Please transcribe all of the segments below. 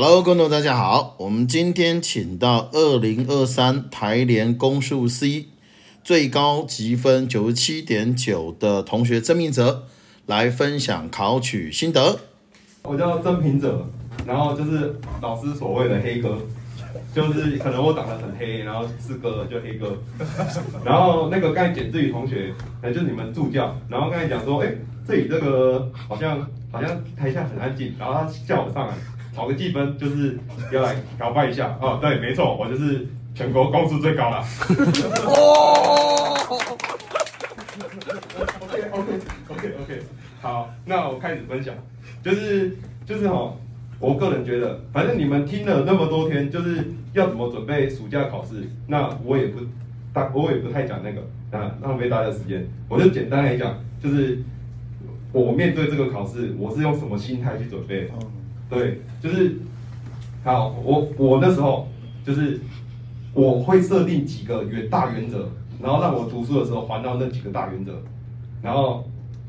Hello，观众大家好，我们今天请到二零二三台联公数 C 最高积分九十七点九的同学曾明哲来分享考取心得。我叫曾平哲，然后就是老师所谓的黑哥，就是可能我长得很黑，然后是哥就黑哥。然后那个刚才简志宇同学，哎，就是你们助教，然后刚才讲说，哎，这里这个好像好像台下很安静，然后他叫我上来。考个积分就是要来搞拜一下。哦，对，没错，我就是全国公数最高了。哦，OK OK OK OK，好，那我开始分享，就是就是哈，我个人觉得，反正你们听了那么多天，就是要怎么准备暑假考试，那我也不大，我也不太讲那个啊，浪费大家时间，我就简单来讲，就是我面对这个考试，我是用什么心态去准备？对，就是好，我我那时候就是我会设定几个原大原则，然后让我读书的时候还到那几个大原则，然后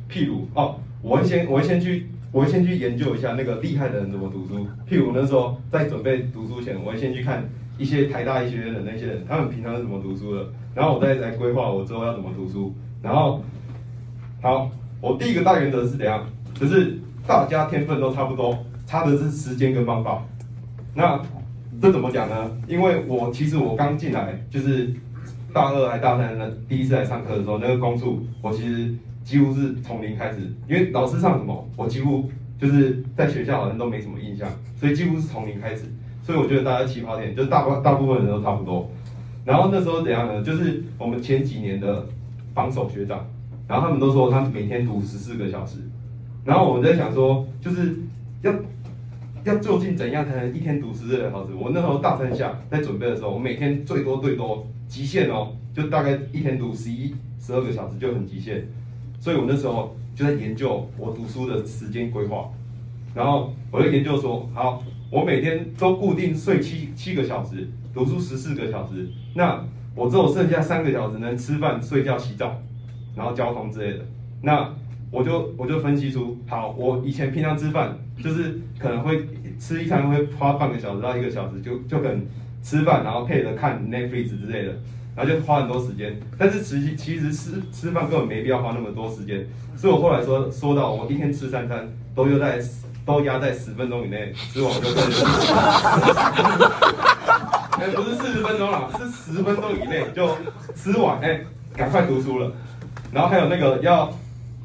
譬如哦，我会先我会先去我会先去研究一下那个厉害的人怎么读书，譬如那时候在准备读书前，我会先去看一些台大医学院的那些人，他们平常是怎么读书的，然后我再来规划我之后要怎么读书，然后好，我第一个大原则是怎样，就是大家天分都差不多。差的是时间跟方法，那这怎么讲呢？因为我其实我刚进来就是大二还大三的第一次来上课的时候，那个公数我其实几乎是从零开始，因为老师上什么，我几乎就是在学校好像都没什么印象，所以几乎是从零开始。所以我觉得大家起跑点就是大部大部分人都差不多。然后那时候怎样呢？就是我们前几年的榜首学长，然后他们都说他每天读十四个小时，然后我们在想说，就是要。要究竟怎样才能一天读十个小时？我那时候大三下在准备的时候，我每天最多最多极限哦，就大概一天读十一、十二个小时就很极限。所以我那时候就在研究我读书的时间规划，然后我就研究说，好，我每天都固定睡七七个小时，读书十四个小时，那我只有剩下三个小时能吃饭、睡觉、洗澡，然后交通之类的，那。我就我就分析出，好，我以前平常吃饭就是可能会吃一餐会花半个小时到一个小时，就就可能吃饭，然后配着看 Netflix 之类的，然后就花很多时间。但是实际其实吃吃饭根本没必要花那么多时间，所以我后来说说到我一天吃三餐都又在都压在十分钟以内，吃完就可以。哎，不是四十分钟了，是十分钟以内就吃完，哎，赶快读书了。然后还有那个要。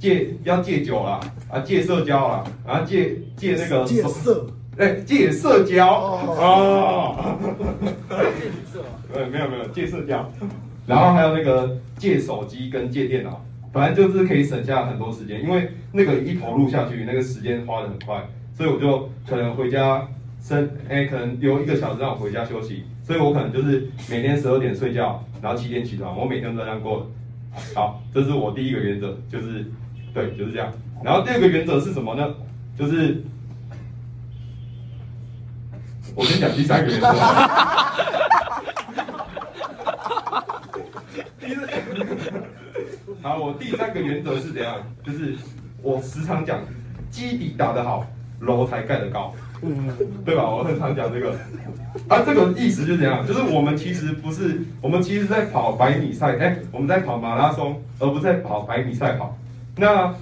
戒要戒酒啦啊，戒社交啦，然后戒戒那个戒色，哎，戒社交哦，戒 色，呃，没有没有戒社交，然后还有那个戒手机跟戒电脑，反正就是可以省下很多时间，因为那个一投入下去，那个时间花的很快，所以我就可能回家生，哎，可能留一个小时让我回家休息，所以我可能就是每天十二点睡觉，然后七点起床，我每天都这样过。好，这是我第一个原则，就是。对，就是这样。然后第二个原则是什么呢？就是我跟你讲第三个原则。好，我第三个原则是怎样？就是我时常讲，基底打得好，楼才盖得高，对吧？我很常讲这个。啊，这个意思就是怎样？就是我们其实不是，我们其实在跑百米赛，哎，我们在跑马拉松，而不是在跑百米赛跑。那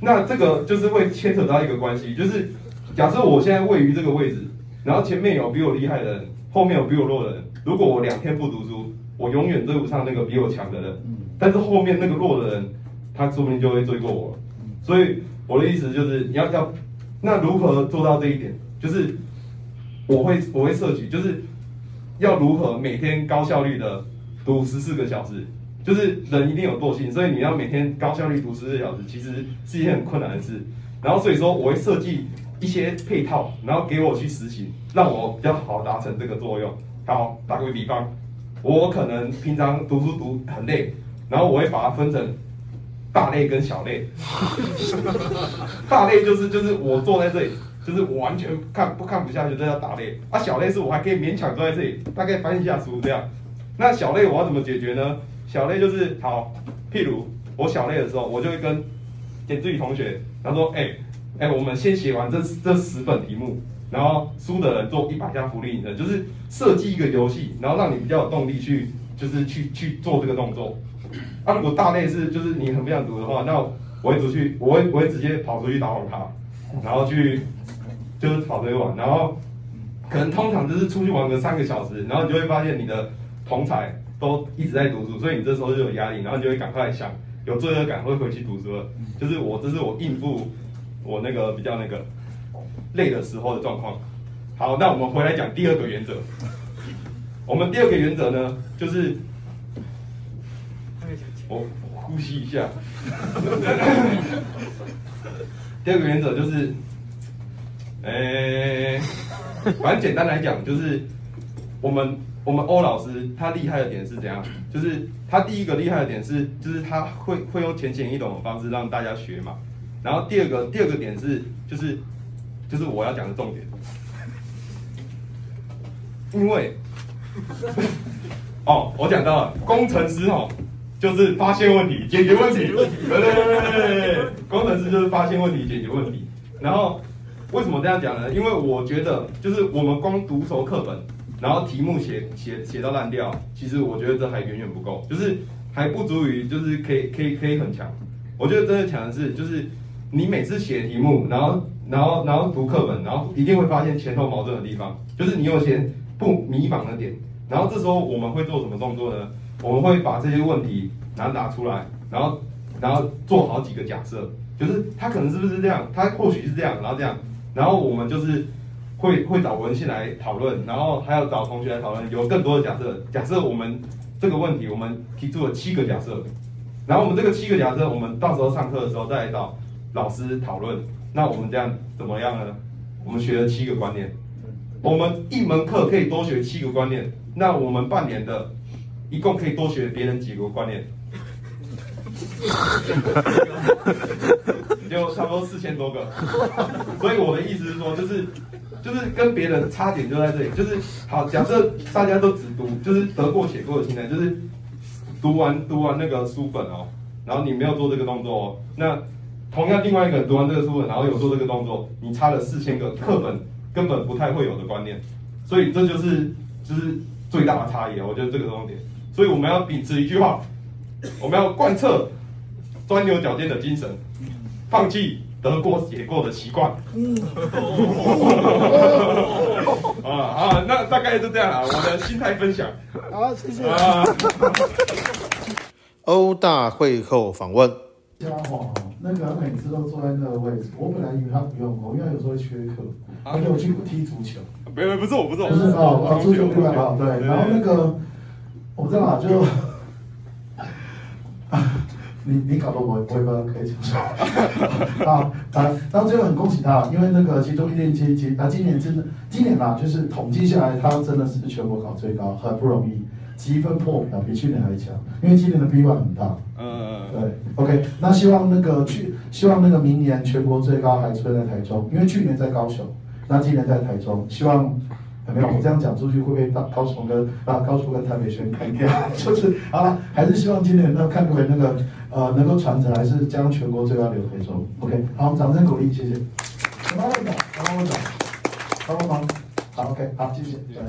那这个就是会牵扯到一个关系，就是假设我现在位于这个位置，然后前面有比我厉害的人，后面有比我弱的人。如果我两天不读书，我永远追不上那个比我强的人。但是后面那个弱的人，他说不定就会追过我。所以我的意思就是，你要要，那如何做到这一点？就是我会我会设计，就是要如何每天高效率的读十四个小时。就是人一定有惰性，所以你要每天高效率读十个小时，其实是一件很困难的事。然后所以说我会设计一些配套，然后给我去实行，让我比较好达成这个作用。好，打个比方，我可能平常读书读很累，然后我会把它分成大类跟小类。大类就是就是我坐在这里，就是完全看不看不下去，都要大类。啊，小类是我还可以勉强坐在这里，大概翻一下书这样。那小类我要怎么解决呢？小类就是好，譬如我小类的时候，我就会跟简志宇同学，他说：“哎，哎，我们先写完这这十本题目，然后输的人做一百下福利引身，就是设计一个游戏，然后让你比较有动力去，就是去去做这个动作。啊，如果大类是就是你很不想读的话，那我会出去，我会我会直接跑出去打网咖，然后去就是跑出去玩，然后可能通常就是出去玩个三个小时，然后你就会发现你的同才都一直在读书，所以你这时候就有压力，然后你就会赶快想有罪恶感，会回去读书了。就是我这是我应付我那个比较那个累的时候的状况。好，那我们回来讲第二个原则。我们第二个原则呢，就是我呼吸一下。第二个原则就是，诶、反正简单来讲，就是我们我们欧老师他厉害的点是怎样？就是他第一个厉害的点是，就是他会会用浅显易懂的方式让大家学嘛。然后第二个第二个点是，就是就是我要讲的重点，因为哦，我讲到了工程师哦，就是发现问题、解决问题，对对对对对，工程师就是发现问题、解决问题。然后为什么这样讲呢？因为我觉得，就是我们光读熟课本，然后题目写写写到烂掉，其实我觉得这还远远不够，就是还不足以，就是可以可以可以很强。我觉得真的强的是，就是你每次写题目，然后然后然后读课本，然后一定会发现前后矛盾的地方，就是你有些不迷茫的点。然后这时候我们会做什么动作呢？我们会把这些问题拿拿出来，然后然后做好几个假设，就是他可能是不是这样，他或许是这样，然后这样，然后我们就是会会找文献来讨论，然后还要找同学来讨论，有更多的假设。假设我们这个问题，我们提出了七个假设，然后我们这个七个假设，我们到时候上课的时候再来找老师讨论。那我们这样怎么样呢？我们学了七个观念，我们一门课可以多学七个观念，那我们半年的一共可以多学别人几个观念？就差不多四千多个。所以我的意思是说，就是就是跟别人的差点就在这里，就是好，假设大家都只读，就是得过且过的心态，就是读完读完那个书本哦，然后你没有做这个动作哦，那同样另外一个人读完这个书本，然后有做这个动作，你差了四千个课本根本不太会有的观念，所以这就是就是最大的差异，我觉得这个重点。所以我们要秉持一句话，我们要贯彻钻牛角尖的精神，放弃得过且过的习惯。啊啊，那大概就这样啊，我的心态分享好，谢谢。啊。欧大会后访问，家伙哦，那个他每次都坐在那个位置，我本来以为他不用我，因为他有时候会缺课，而且我去踢足球，没有，不是我，不是我，就是哦哦足球不来哦，对，然后那个我不知道啊，就你你搞得我我也不知道可以讲什么啊啊，然后最后很恭喜他，因为那个其中一年级其他今年真的今年啊，就是统计下来，他真的是全国考最高，很不容易，积分破表，比去年还强，因为今年的 B one 很大。嗯，对，OK，那希望那个去，希望那个明年全国最高还出现在台中，因为去年在高雄，那今年在台中，希望有没有我这样讲出去会不会到高雄跟啊高雄跟台北县看掉？就是好了，还是希望今年那看各位那个呃能够传承，还是将全国最高留台中。OK，好，掌声鼓励，谢谢。帮我讲，帮我讲，帮我忙。好，OK，好，谢谢。对。